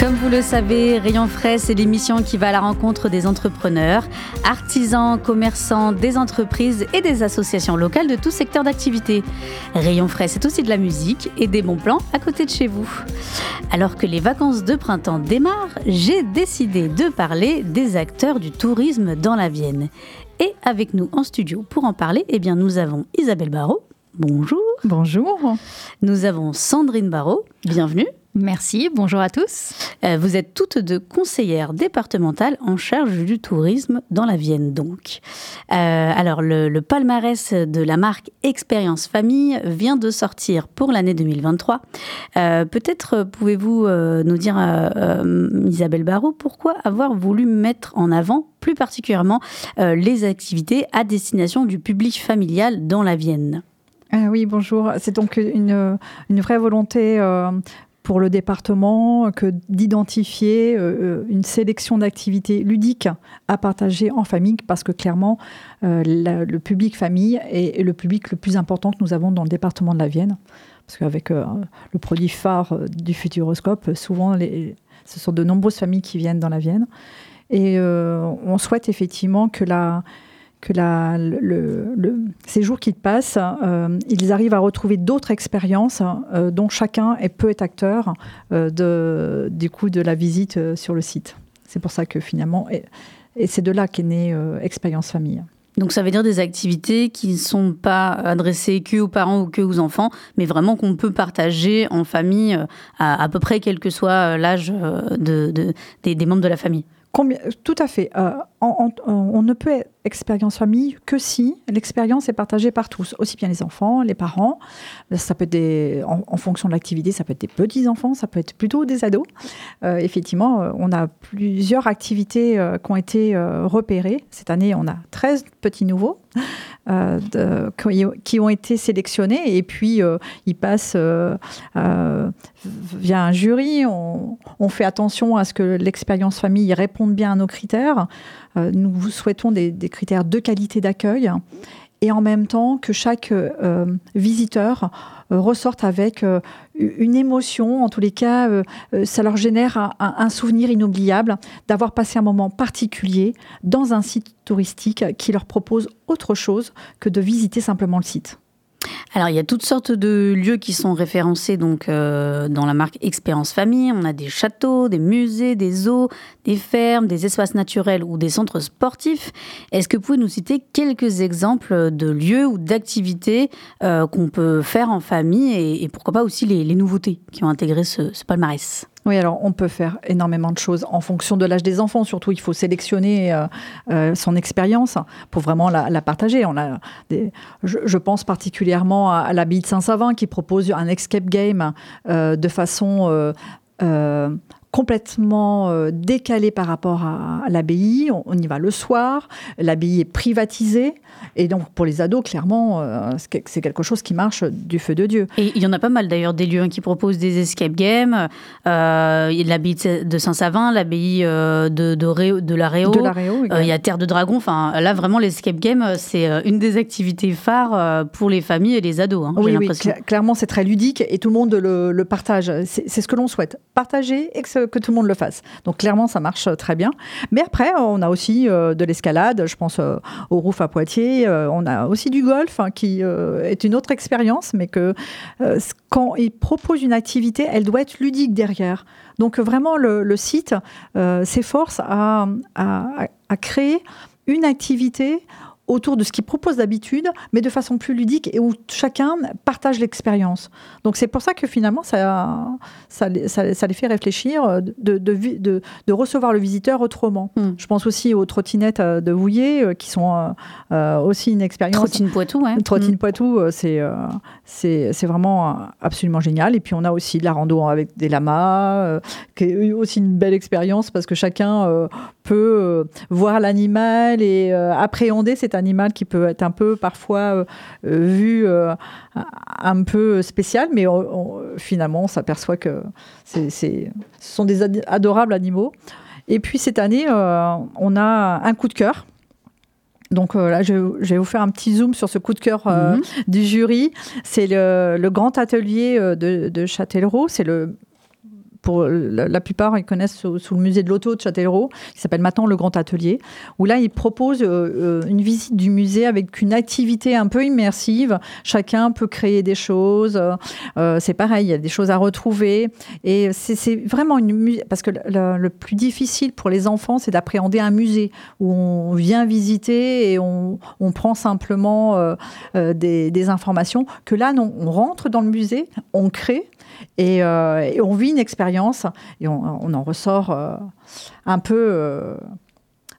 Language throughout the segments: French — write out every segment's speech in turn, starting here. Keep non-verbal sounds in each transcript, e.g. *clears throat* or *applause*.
Comme vous le savez, Rayon Frais, c'est l'émission qui va à la rencontre des entrepreneurs, artisans, commerçants, des entreprises et des associations locales de tout secteur d'activité. Rayon Frais, c'est aussi de la musique et des bons plans à côté de chez vous. Alors que les vacances de printemps démarrent, j'ai décidé de parler des acteurs du tourisme dans la Vienne. Et avec nous en studio pour en parler, eh bien, nous avons Isabelle Barrault. Bonjour. Bonjour. Nous avons Sandrine Barrault. Bienvenue. Merci, bonjour à tous. Euh, vous êtes toutes deux conseillères départementales en charge du tourisme dans la Vienne, donc. Euh, alors, le, le, palmarès de la marque Expérience Famille vient de sortir pour l'année 2023. Euh, Peut-être pouvez-vous nous dire, Isabelle Barrault, pourquoi avoir voulu mettre en avant plus particulièrement les activités à destination du public familial dans la Vienne? Ah oui, bonjour. C'est donc une, une vraie volonté pour le département que d'identifier euh, une sélection d'activités ludiques à partager en famille parce que clairement euh, le public famille est, le public le plus important que nous avons dans le département de la Vienne. Parce qu'avec euh, le produit phare du Futuroscope souvent ce sont de nombreuses familles qui viennent dans la Vienne. Et on souhaite effectivement que la que ces jours qui passent, euh, ils arrivent à retrouver d'autres expériences euh, dont chacun peut être acteur euh, de, du coup de la visite sur le site. C'est pour ça que finalement, et, c'est de là qu'est née Expérience Famille. Donc ça veut dire des activités qui ne sont pas adressées que aux parents ou que aux enfants, mais vraiment qu'on peut partager en famille à, peu près quel que soit l'âge de, de, des, des membres de la famille. Tout à fait. Euh, on, on, ne peut expérience famille que si l'expérience est partagée par tous, aussi bien les enfants, les parents. Ça peut être en, fonction de l'activité, ça peut être des petits enfants, ça peut être plutôt des ados. Euh, effectivement, on a plusieurs activités euh, qui ont été euh, repérées. Cette année, on a 13 petits nouveaux. Euh, qui ont été sélectionnés et puis euh, ils passent euh, via un jury. On, fait attention à ce que l'expérience famille réponde bien à nos critères. nous souhaitons des, critères de qualité d'accueil et en même temps que chaque euh, visiteur euh, ressorte avec euh, une émotion. En tous les cas, euh, ça leur génère un souvenir inoubliable d'avoir passé un moment particulier dans un site touristique qui leur propose autre chose que de visiter simplement le site. Alors, il y a toutes sortes de lieux qui sont référencés donc euh, dans la marque Expérience Famille. On a des châteaux, des musées, des zoos, des fermes, des espaces naturels ou des centres sportifs. Est-ce que vous pouvez nous citer quelques exemples de lieux ou d'activités euh, qu'on peut faire en famille et, pourquoi pas aussi les, nouveautés qui ont intégré ce palmarès? Oui, alors on peut faire énormément de choses en fonction de l'âge des enfants. Surtout, il faut sélectionner euh, euh, son expérience pour vraiment la, la partager. On a je, pense particulièrement à, l'abbaye de Saint-Savin qui propose un escape game euh, de façon complètement euh, décalé par rapport à, à l'abbaye. On, on, y va le soir. L'abbaye est privatisée. Et donc, pour les ados, clairement, euh, c'est quelque chose qui marche du feu de Dieu. Et il y en a pas mal d'ailleurs, des lieux qui proposent des escape games. Euh, l'abbaye de Saint-Savin, l'abbaye euh, de, de, Réo, de la Réo. De la Réo il y a Terre de Dragon. Enfin, là, vraiment, l'escape game, c'est une des activités phares pour les familles et les ados. Hein, oui, oui cl clairement, c'est très ludique et tout le monde le, le partage. C'est ce que l'on souhaite. Partager et que, tout le monde le fasse. Donc, clairement, ça marche très bien. Mais après, on a aussi de l'escalade. Je pense au Rouf à Poitiers euh, on a aussi du golf hein, qui euh, est une autre expérience, mais que euh, quand il propose une activité, elle doit être ludique derrière. Donc vraiment, le, site s'efforce à, créer une activité autour de ce qu'ils proposent d'habitude, mais de façon plus ludique et où chacun partage l'expérience. Donc c'est pour ça que finalement, ça, ça, ça, ça les fait réfléchir de, de, de, de, recevoir le visiteur autrement. Hmm. Je pense aussi aux trottinettes euh, de Vouillé, euh, qui sont euh, euh, aussi une expérience. Trottine Poitou, ouais. Trottine Mm. Poitou, euh, c'est euh, c'est c'est vraiment euh, absolument génial. Et puis on a aussi de la rando avec des lamas, euh, qui est aussi une belle expérience parce que chacun euh, peut euh, voir l'animal et euh, appréhender cet animal qui peut être un peu parfois euh, euh, vu euh, un peu spécial, mais on- on- finalement on s'aperçoit que c'est c'est- ce sont des ad- adorables animaux. Et puis cette année, on a un coup de cœur. Donc euh, là, je, je vais vous faire un petit zoom sur ce coup de cœur euh, Mhm. du jury. C'est le, le grand atelier euh, de, de Châtellerault. C'est le pour la, plupart, ils connaissent sous, le musée de l'auto de Châtellerault, qui s'appelle maintenant le Grand Atelier, où là, ils proposent euh, euh, une visite du musée avec une activité un peu immersive. Chacun peut créer des choses. Euh, c'est pareil, il y a des choses à retrouver. Et c'est vraiment une parce que le, plus difficile pour les enfants, c'est d'appréhender un musée où on vient visiter et on, prend simplement des, des informations. Que là, non, on rentre dans le musée, on crée et, euh, et on vit une expérience et on, en ressort euh, un peu. euh,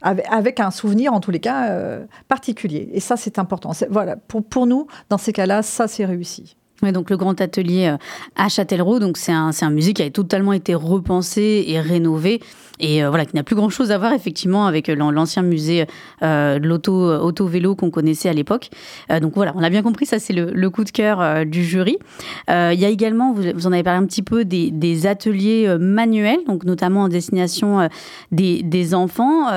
avec, un souvenir, en tous les cas, particulier. Et ça, c'est important. Voilà, pour, pour nous, dans ces cas-là, ça, c'est réussi. Donc le grand atelier euh, à Châtellerault, donc c'est un, un musée qui a totalement été repensé et rénové et euh, voilà qui n'a plus grand chose à voir effectivement avec euh, l'an- l'ancien musée de l'auto auto vélo qu'on connaissait à l'époque. Donc voilà, on a bien compris, ça c'est le, le coup de cœur du jury. Il y a également, vous, vous en avez parlé un petit peu, des, ateliers manuels, donc notamment en destination des, des enfants.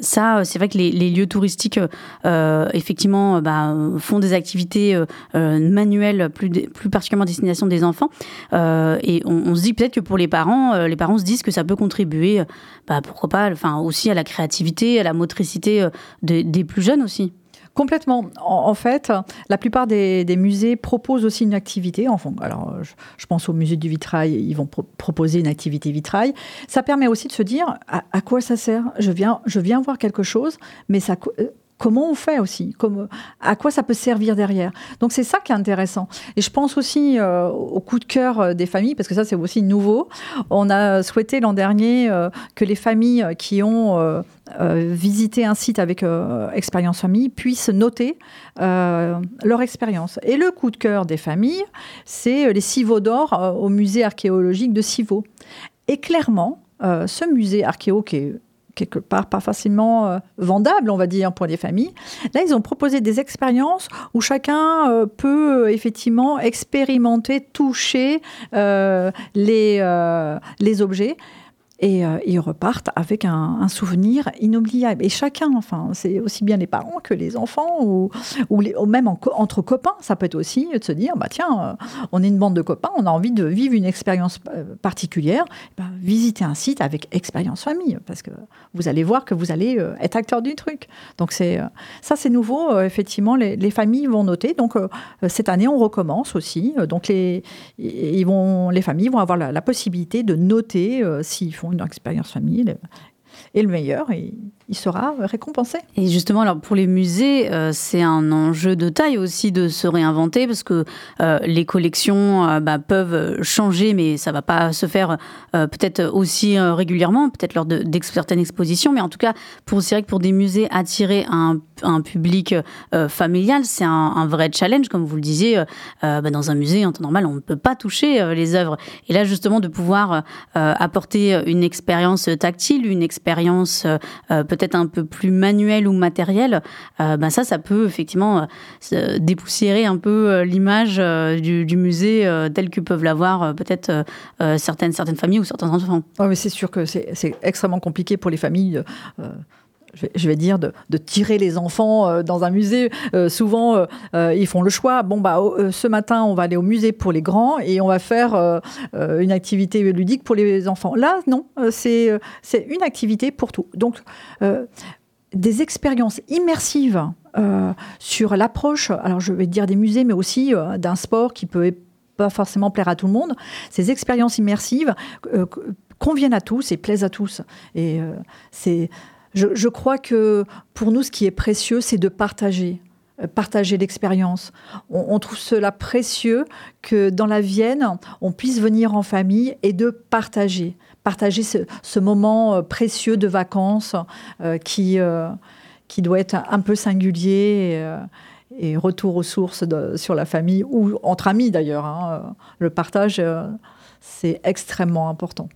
Ça, c'est vrai que les, lieux touristiques effectivement bah, font des activités manuelles plus, dé- plus particulièrement destination des enfants. Euh, et on, se dit peut-être que pour les parents, euh, les parents se disent que ça peut contribuer, euh, bah, pourquoi pas, enfin aussi à la créativité, à la motricité de- des plus jeunes aussi. Complètement. En, fait, la plupart des, musées proposent aussi une activité. En fond, alors, je, pense au musée du vitrail, ils vont pro- proposer une activité vitrail. Ça permet aussi de se dire à, à quoi ça sert? Je viens, je viens voir quelque chose, mais ça. Co- Comment on fait aussi À quoi ça peut servir derrière Donc c'est ça qui est intéressant. Et je pense aussi euh, au coup de cœur euh, des familles, parce que ça c'est aussi nouveau. On a souhaité l'an dernier euh, que les familles qui ont visité un site avec expérience famille puissent noter leur expérience. Et le coup de cœur des familles, c'est les civeaux d'or au musée archéologique de Civaux. Et clairement, ce musée archéo qui est quelque part pas facilement euh, vendable, on va dire, pour les familles. Là, ils ont proposé des expériences où chacun euh, peut euh, effectivement expérimenter, toucher les, les objets. Et euh, ils repartent avec un, souvenir inoubliable. Et chacun, enfin, c'est aussi bien les parents que les enfants, ou, même entre copains, ça peut être aussi de se dire, bah tiens, euh, on est une bande de copains, on a envie de vivre une expérience euh, particulière, bah, visiter un site avec expérience famille, parce que vous allez voir que vous allez être acteur du truc. Donc c'est ça, c'est nouveau. effectivement, les, les familles vont noter. Donc cette année, on recommence aussi. Donc les, ils vont, les familles vont avoir la, possibilité de noter s'ils font une expérience famille. Et le meilleur, il, sera récompensé. Et justement, alors pour les musées, euh, c'est un enjeu de taille aussi de se réinventer parce que euh, les collections euh, bah, peuvent changer, mais ça va pas se faire peut-être aussi régulièrement, peut-être lors de, certaines expositions. Mais en tout cas, pour c'est vrai que pour des musées attirer un, public familial, c'est un, vrai challenge, comme vous le disiez. bah, dans un musée, en temps normal, on ne peut pas toucher les œuvres. Et là, justement, de pouvoir apporter une expérience tactile, une expérience euh, euh, peut-être un peu plus manuelle ou matérielle, euh, bah, ça, ça peut effectivement dépoussiérer un peu l'image du, musée euh, tel que peuvent l'avoir peut-être certaines, certaines familles ou certains enfants. Ouais, mais c'est sûr que c'est extrêmement compliqué pour les familles. Je vais, dire de, tirer les enfants euh, dans un musée. Euh, souvent, euh, ils font le choix. Bon, bah, ce matin, on va aller au musée pour les grands et on va faire une activité ludique pour les enfants. Là, non, c'est une activité pour tout. Donc, des expériences immersives sur l'approche, alors je vais dire des musées, mais aussi d'un sport qui peut pas forcément plaire à tout le monde. Ces expériences immersives conviennent à tous et plaisent à tous. Et c'est je, crois que pour nous, ce qui est précieux, c'est de partager euh, partager l'expérience. On, trouve cela précieux que dans la Vienne, on puisse venir en famille et de partager, partager ce, moment euh, précieux de vacances euh, qui, qui doit être un peu singulier. Et, retour aux sources sur la famille ou entre amis d'ailleurs. Hein. Le partage, c'est extrêmement important.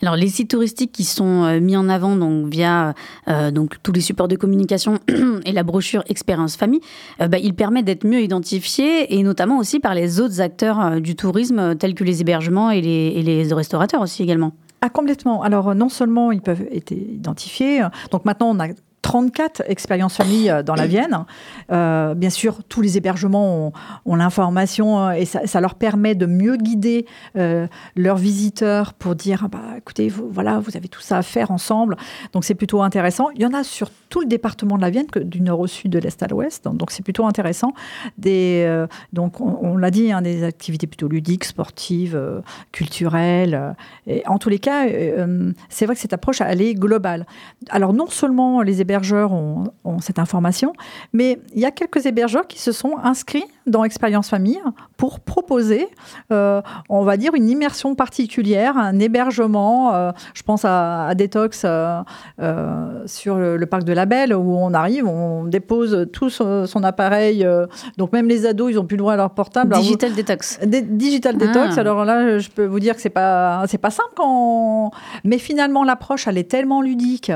Alors les sites touristiques qui sont euh, mis en avant donc via euh, donc tous les supports de communication *clears throat* et la brochure Expérience Famille, euh, bah, il permet d'être mieux identifié et notamment aussi par les autres acteurs du tourisme tels que les hébergements et les, et les restaurateurs aussi également. Ah, complètement. Alors, non seulement ils peuvent être identifiés, donc maintenant on a 34 expériences famille euh, dans la Vienne. Euh, bien sûr, tous les hébergements ont, l'information euh, et ça, leur permet de mieux guider leurs visiteurs pour dire ah bah, écoutez, vous, voilà, vous avez tout ça à faire ensemble. Donc c'est plutôt intéressant. Il y en a sur tout le département de la Vienne, du nord au sud, de l'est à l'ouest. Donc c'est plutôt intéressant. Donc on, l'a dit, hein, des activités plutôt ludiques, sportives, culturelles. en tous les cas, c'est vrai que cette approche, elle est globale. Alors non seulement les hébergeurs ont, cette information, mais il y a quelques hébergeurs qui se sont inscrits dans Expérience Famille pour proposer, euh, on va dire, une immersion particulière, un hébergement. Euh, je pense à, Detox euh, sur le, parc de la Belle, où on arrive, on dépose tout son, appareil. donc même les ados, ils n'ont plus le droit à leur portable. Digital Detox. digital ah. Detox. Alors là, je peux vous dire que c'est pas c'est pas simple quand. Mais finalement, l'approche, elle est tellement ludique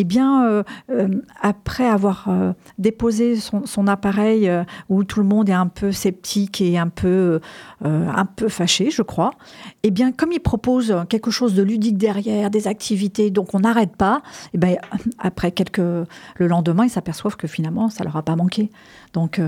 eh bien, après avoir déposé son, appareil où tout le monde est un peu sceptique et un peu, un peu fâché, je crois, eh bien, comme il propose quelque chose de ludique derrière, des activités, donc on n'arrête pas, eh bien, après quelques, le lendemain, ils s'aperçoivent que finalement, ça leur a pas manqué. Donc,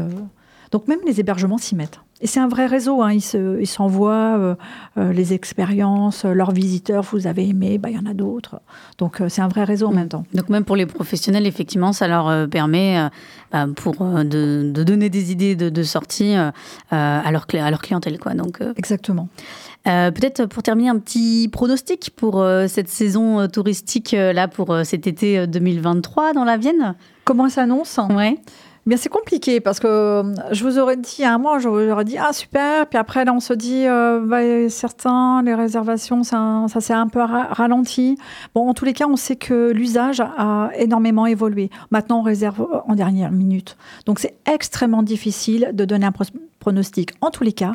donc même les hébergements s'y mettent. Et c'est un vrai réseau, hein. ils s'envoient euh, euh, les expériences, euh, leurs visiteurs, vous avez aimé, bah, il y en a d'autres. Donc c'est un vrai réseau en mm. même temps. Donc même pour les professionnels, effectivement, ça leur permet bah, pour, de, donner des idées de, sortie à, leur, à leur clientèle. Quoi. Donc, Exactement. Peut-être pour terminer, un petit pronostic pour cette saison touristique là pour cet été 2023 dans la Vienne? Comment ça s'annonce? Ouais c'est compliqué parce que euh, je vous aurais dit un mois, je vous aurais dit ah super, puis après là on se dit euh, bah, certains les réservations ça, ça s'est un peu ralenti. Bon en tous les cas on sait que l'usage a énormément évolué. Maintenant on réserve en dernière minute, donc c'est extrêmement difficile de donner un pronostic. En tous les cas.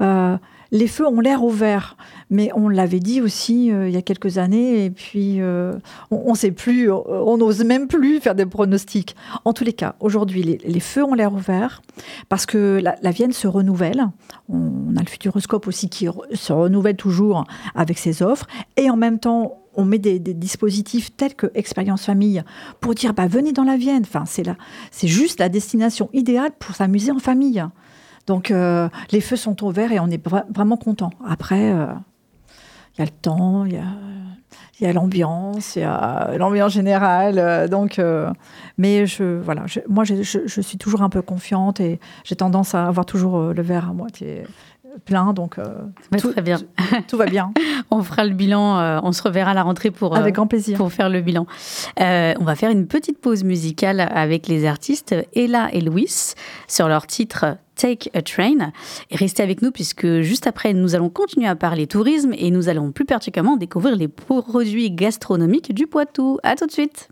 Euh, les feux ont l'air ouverts, mais on l'avait dit aussi euh, il y a quelques années, et puis euh, on ne sait plus, on n'ose même plus faire des pronostics. En tous les cas, aujourd'hui, les, feux ont l'air ouverts parce que la, Vienne se renouvelle. On, a le Futuroscope aussi qui se renouvelle toujours avec ses offres, et en même temps, on met des, dispositifs tels que Expérience Famille pour dire bah, venez dans la Vienne. Enfin, c'est c'est juste la destination idéale pour s'amuser en famille. Donc euh, les feux sont ouverts et on est vraiment content. Après, euh, il y a le temps, il y a, l'ambiance, il y a l'ambiance générale. Euh, donc, mais je, voilà, moi, je, suis toujours un peu confiante et j'ai tendance à avoir toujours le verre à moitié plein, donc tout, très bien. Tout, va bien. *laughs* on fera le bilan, on se reverra à la rentrée pour, avec grand plaisir. pour faire le bilan. on va faire une petite pause musicale avec les artistes Ella et Louis sur leur titre Take a Train. Et restez avec nous puisque juste après, nous allons continuer à parler tourisme et nous allons plus particulièrement découvrir les produits gastronomiques du Poitou. À tout de suite.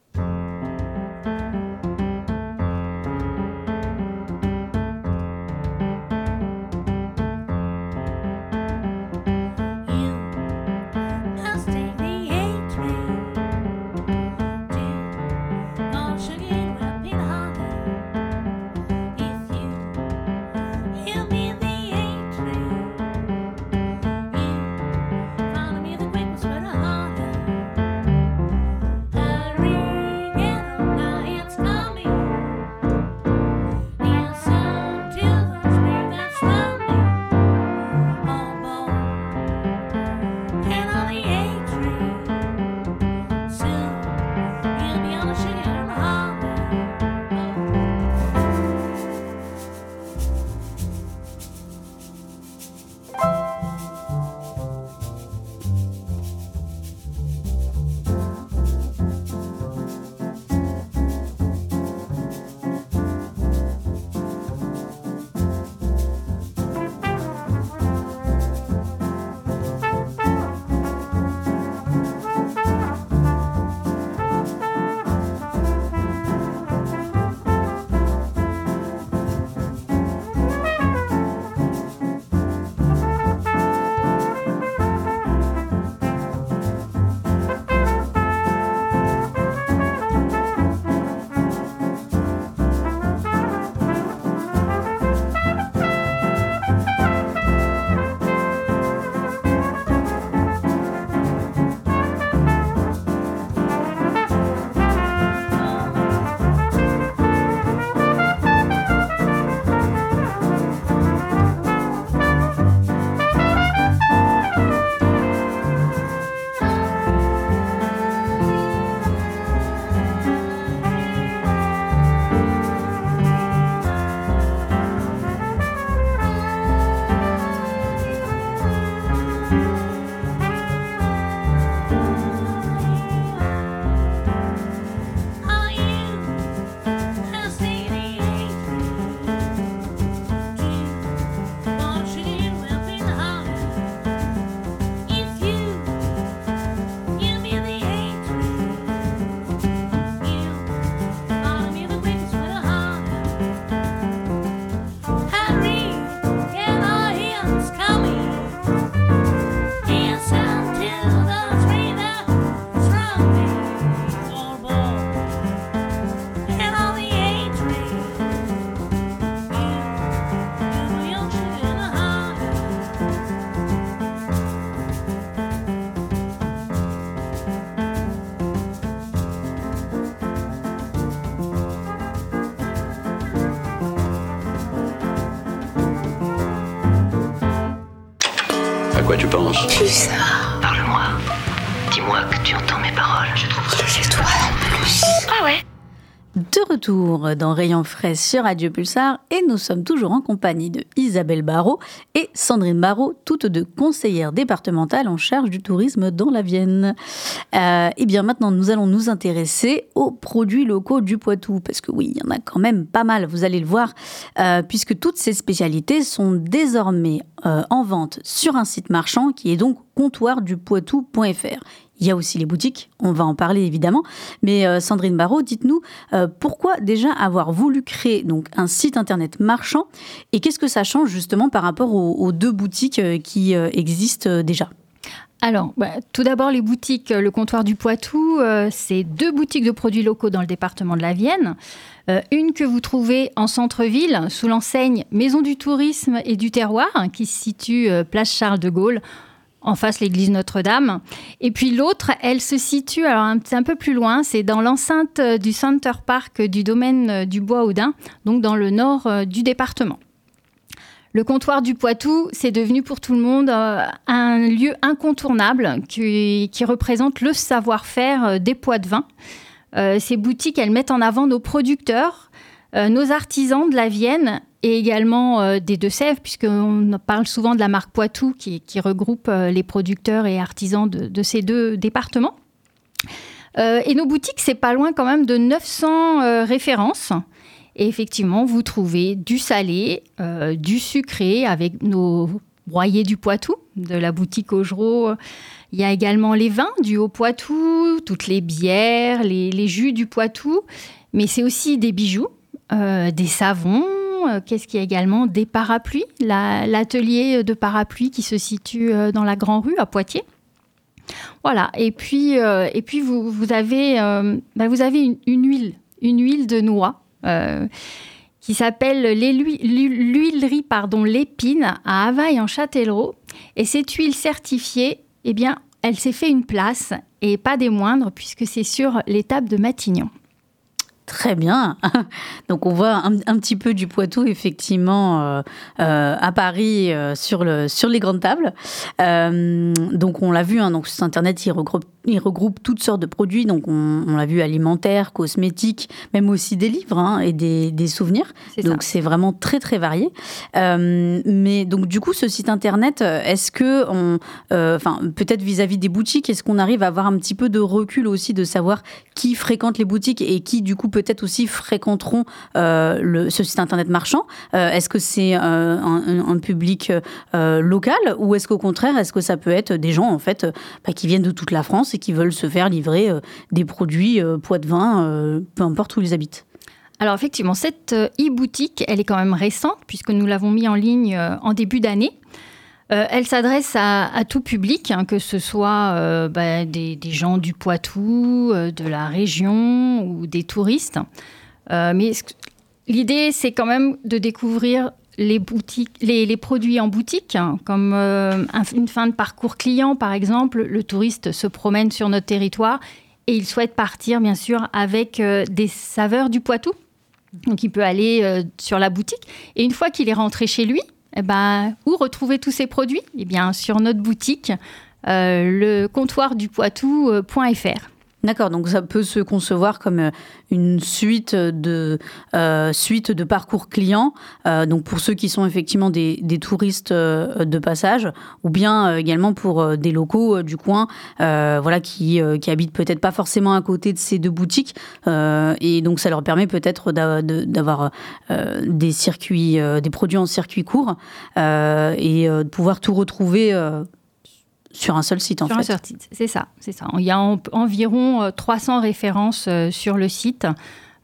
Quoi tu penses? Pulsar. Parle-moi. De retour dans Rayon Frais sur Radio Pulsar et nous sommes toujours en compagnie de Isabelle Barrault et Sandrine Barrault, toutes deux conseillères départementales en charge du tourisme dans la Vienne. Euh, et bien maintenant, nous allons nous intéresser aux produits locaux du Poitou parce que oui, il y en a quand même pas mal, vous allez le voir, euh, puisque toutes ces spécialités sont désormais euh, en vente sur un site marchand qui est donc comptoirdupoitou.fr. Il y a aussi les boutiques, on va en parler évidemment. Mais euh, Sandrine Barrault, dites-nous euh, pourquoi déjà avoir voulu créer donc un site internet marchand et qu'est-ce que ça change justement par rapport aux, deux boutiques euh, qui existent déjà? Alors, bah, tout d'abord, les boutiques, le comptoir du Poitou, c'est deux boutiques de produits locaux dans le département de la Vienne. Une que vous trouvez en centre-ville, sous l'enseigne Maison du Tourisme et du Terroir, qui se situe place Charles de Gaulle, en face l'église Notre-Dame. Et puis l'autre, elle se situe alors un, peu plus loin, c'est dans l'enceinte euh, du Center Park du domaine euh, du Bois-Audin, donc dans le nord euh, du département. Le comptoir du Poitou, c'est devenu pour tout le monde un lieu incontournable qui, représente le savoir-faire des poids de vin. Ces boutiques, elles mettent en avant nos producteurs, euh, nos artisans de la Vienne et également euh, des Deux-Sèvres, puisqu'on parle souvent de la marque Poitou qui, regroupe euh, les producteurs et artisans de, ces deux départements. Et nos boutiques, c'est pas loin quand même de 900 euh, références. Et effectivement, vous trouvez du salé, du sucré avec nos broyés du Poitou, de la boutique Augereau. Il y a également les vins du Haut-Poitou, toutes les bières, les jus du Poitou. Mais c'est aussi des bijoux, euh, des savons. euh, Qu'est-ce qu'il y a également? Des parapluies. La- L'atelier de parapluies qui se situe euh, dans la Grand Rue à Poitiers. Voilà. Et puis, et puis vous, avez, bah, vous avez une, une huile, une huile de noix qui s'appelle l'huile- l'huilerie pardon l'épine à Havaille en Châtellerault. Et cette huile certifiée, eh bien, elle s'est fait une place et pas des moindres puisque c'est sur l'étape de Matignon. Très bien. *laughs* Donc on voit un, un petit peu du Poitou effectivement euh, euh, à Paris euh, sur le sur les grandes tables. Donc on l'a vu. Hein, donc sur internet il regroupe il regroupe toutes sortes de produits. Donc on, on l'a vu alimentaires, cosmétiques, même aussi des livres hein, et des, des souvenirs. Donc c'est vraiment très très varié. Mais donc du coup ce site internet, est-ce que on, enfin peut-être vis-à-vis des boutiques, est-ce qu'on arrive à avoir un petit peu de recul aussi de savoir qui fréquente les boutiques et qui du coup peut-être aussi fréquenteront euh, ce site internet marchand Euh, Est-ce que c'est euh, un, public local ou est-ce qu'au contraire est-ce que ça peut être des gens en fait bah, qui viennent de toute la France et qui veulent se faire livrer des produits poids de vin, peu importe où ils habitent? Alors effectivement, cette e-boutique, elle est quand même récente puisque nous l'avons mis en ligne en début d'année. Euh, elle s'adresse à, tout public, hein, que ce soit euh, bah, des, gens du Poitou, euh, de la région ou des touristes. Mais l'idée, c'est quand même de découvrir les, produits en boutique, hein, comme un- une fin de parcours client, par exemple. Le touriste se promène sur notre territoire et il souhaite partir, bien sûr, avec des saveurs du Poitou. Donc, il peut aller sur la boutique. Et une fois qu'il est rentré chez lui, eh ben, où retrouver tous ces produits? Eh bien, sur notre boutique, euh, le comptoir du Poitou.fr. D'accord, donc ça peut se concevoir comme euh, une suite de euh, suite de parcours clients. euh, donc pour ceux qui sont effectivement des, des touristes de passage, ou bien également pour des locaux du coin, voilà qui qui habitent peut-être pas forcément à côté de ces deux boutiques, et donc ça leur permet peut-être d'avoir des circuits, des produits en circuit court, et de pouvoir tout retrouver. Euh, sur un seul site en Sur un fait. seul site, c'est ça, c'est ça. Il y a en- environ euh, 300 références euh, sur le site.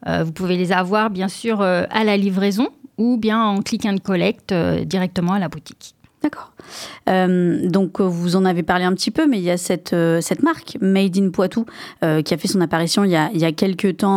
Euh, vous pouvez les avoir bien sûr euh, à la livraison ou bien en click and collect euh, directement à la boutique. D'accord. Euh, donc euh, vous en avez parlé un petit peu, mais il y a cette, euh, cette marque Made in Poitou euh, qui a fait son apparition il y a, il y a quelques temps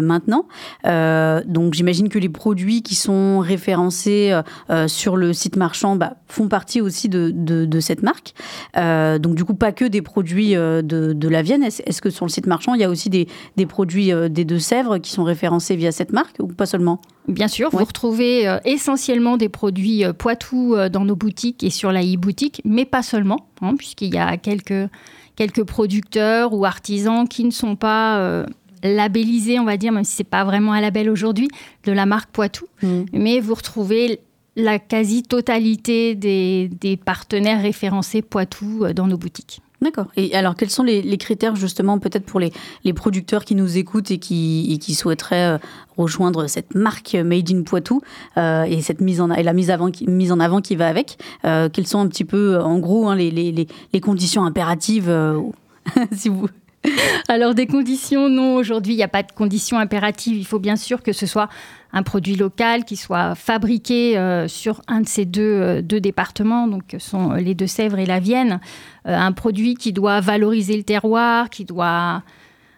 maintenant. Donc j'imagine que les produits qui sont référencés sur le site marchand bah, font partie aussi de, de, de cette marque. Donc du coup pas que des produits de, de la Vienne. Est-ce que sur le site marchand il y a aussi des, des produits des Deux-Sèvres qui sont référencés via cette marque ou pas seulement? Bien sûr, vous retrouvez essentiellement des produits Poitou dans nos boutiques et sur la e-boutique, mais pas seulement, hein, puisqu'il y a quelques, quelques producteurs ou artisans qui ne sont pas euh, labellisés, on va dire, même si c'est pas vraiment un label aujourd'hui, de la marque Poitou. Mm. Mais vous retrouvez la quasi-totalité des, des partenaires référencés Poitou euh, dans nos boutiques. D'accord. Et alors, quels sont les, critères justement peut-être pour les, les producteurs qui nous écoutent et qui, qui souhaiteraient euh, rejoindre cette marque Made in Poitou euh, et cette mise en et la mise, avant, mise en avant qui va avec euh, Quelles sont un petit peu, en gros, hein, les, les conditions impératives euh, *laughs* si vous... *laughs* Alors des conditions, non, aujourd'hui il n'y a pas de conditions impératives. Il faut bien sûr que ce soit un produit local qui soit fabriqué euh, sur un de ces deux, euh, deux départements, donc que sont les Deux-Sèvres et la Vienne. Euh, un produit qui doit valoriser le terroir, qui doit...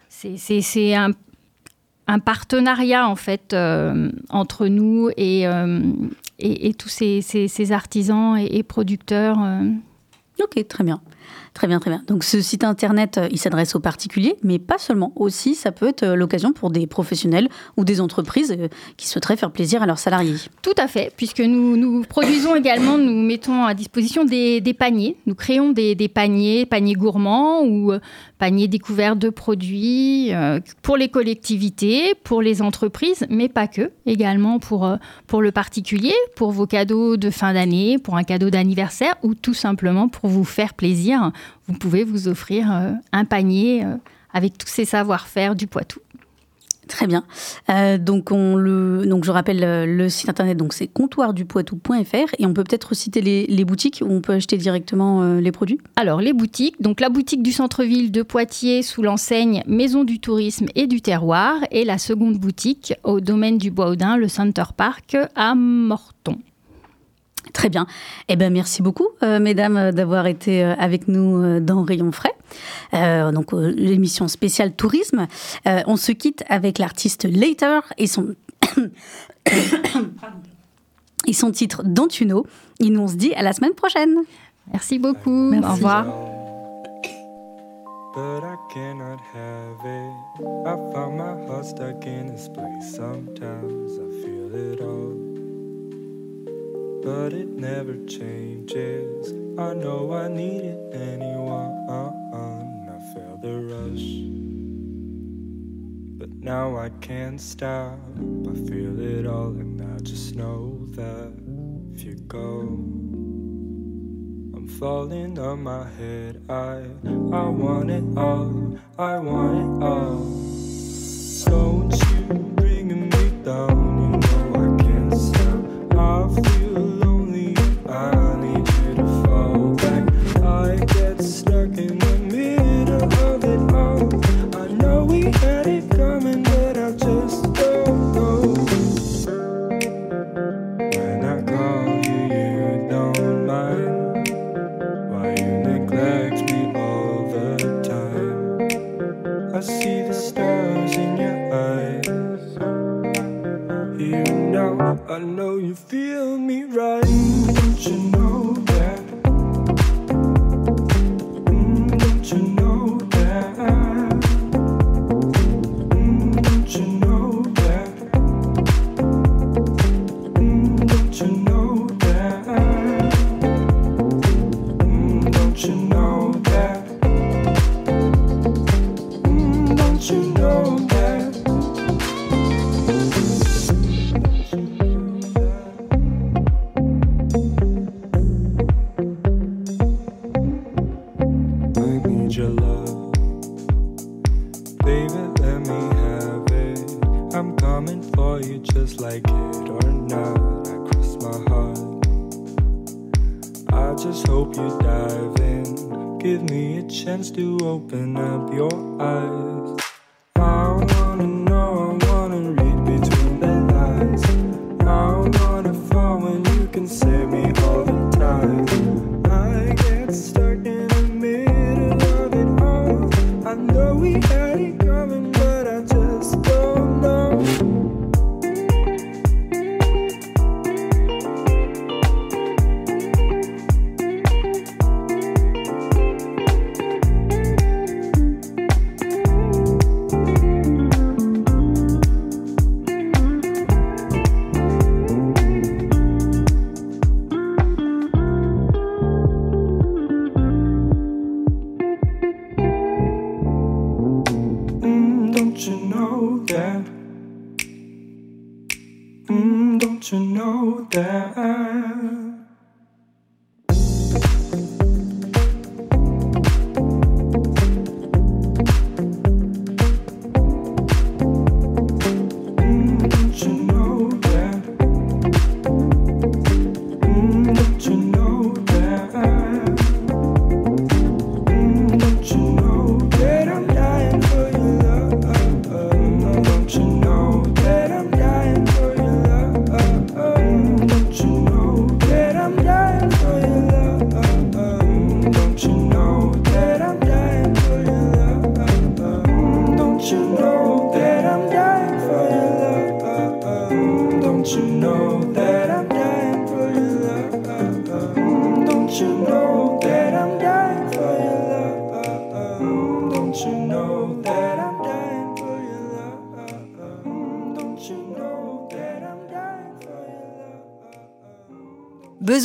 C'est, un, un partenariat en fait euh, entre nous et, euh, et, tous ces, ces- artisans et, et producteurs. euh. Ok, très bien. Très bien, très bien. Donc ce site internet, euh, il s'adresse aux particuliers, mais pas seulement. Aussi, ça peut être euh, l'occasion pour des professionnels ou des entreprises euh, qui souhaiteraient faire plaisir à leurs salariés. Tout à fait, puisque nous, nous produisons également, nous mettons à disposition des, paniers. Nous créons des, des paniers, paniers gourmands ou paniers découverts de produits pour les collectivités, pour les entreprises, mais pas que. Également pour, pour le particulier, pour vos cadeaux de fin d'année, pour un cadeau d'anniversaire ou tout simplement pour vous faire plaisir. Vous pouvez vous offrir euh, un panier euh, avec tous ces savoir-faire du Poitou. Très bien. Euh, donc, on le, donc, je rappelle le site internet, donc c'est comptoirdupoitou.fr et on peut peut-être citer les, les boutiques où on peut acheter directement euh, les produits? Alors, les boutiques. Donc, la boutique du centre-ville de Poitiers sous l'enseigne Maison du tourisme et du terroir. Et la seconde boutique au domaine du Bois-Audin, le Center Park à Morton. Très bien. Eh ben, merci beaucoup, euh, mesdames, euh, d'avoir été euh, avec nous dans Rayon Frais. Euh, donc, euh, l'émission spéciale tourisme. Euh, on se quitte avec l'artiste Later et son. *coughs* et son titre Dantuno. Et nous, on se dit à la semaine prochaine. Merci beaucoup. Merci. Au revoir. But I cannot have it. I found my heart stuck in this place. Sometimes I feel it all. But it never changes. I know I needed anyone. I felt the rush. But now I can't stop. I feel it all, and I just know that if you go. I'm falling on my head. I I want it all. I want it all. Don't you bring me down?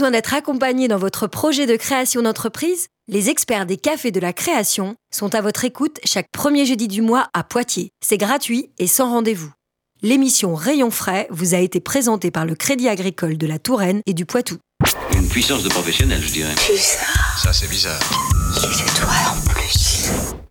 Besoin d'être accompagné dans votre projet de création d'entreprise Les experts des cafés de la création sont à votre écoute chaque premier jeudi du mois à Poitiers. C'est gratuit et sans rendez-vous. L'émission Rayon frais vous a été présentée par le Crédit agricole de la Touraine et du Poitou. Une puissance de professionnel, je dirais. Bizarre. Ça, c'est bizarre. Si c'est toi,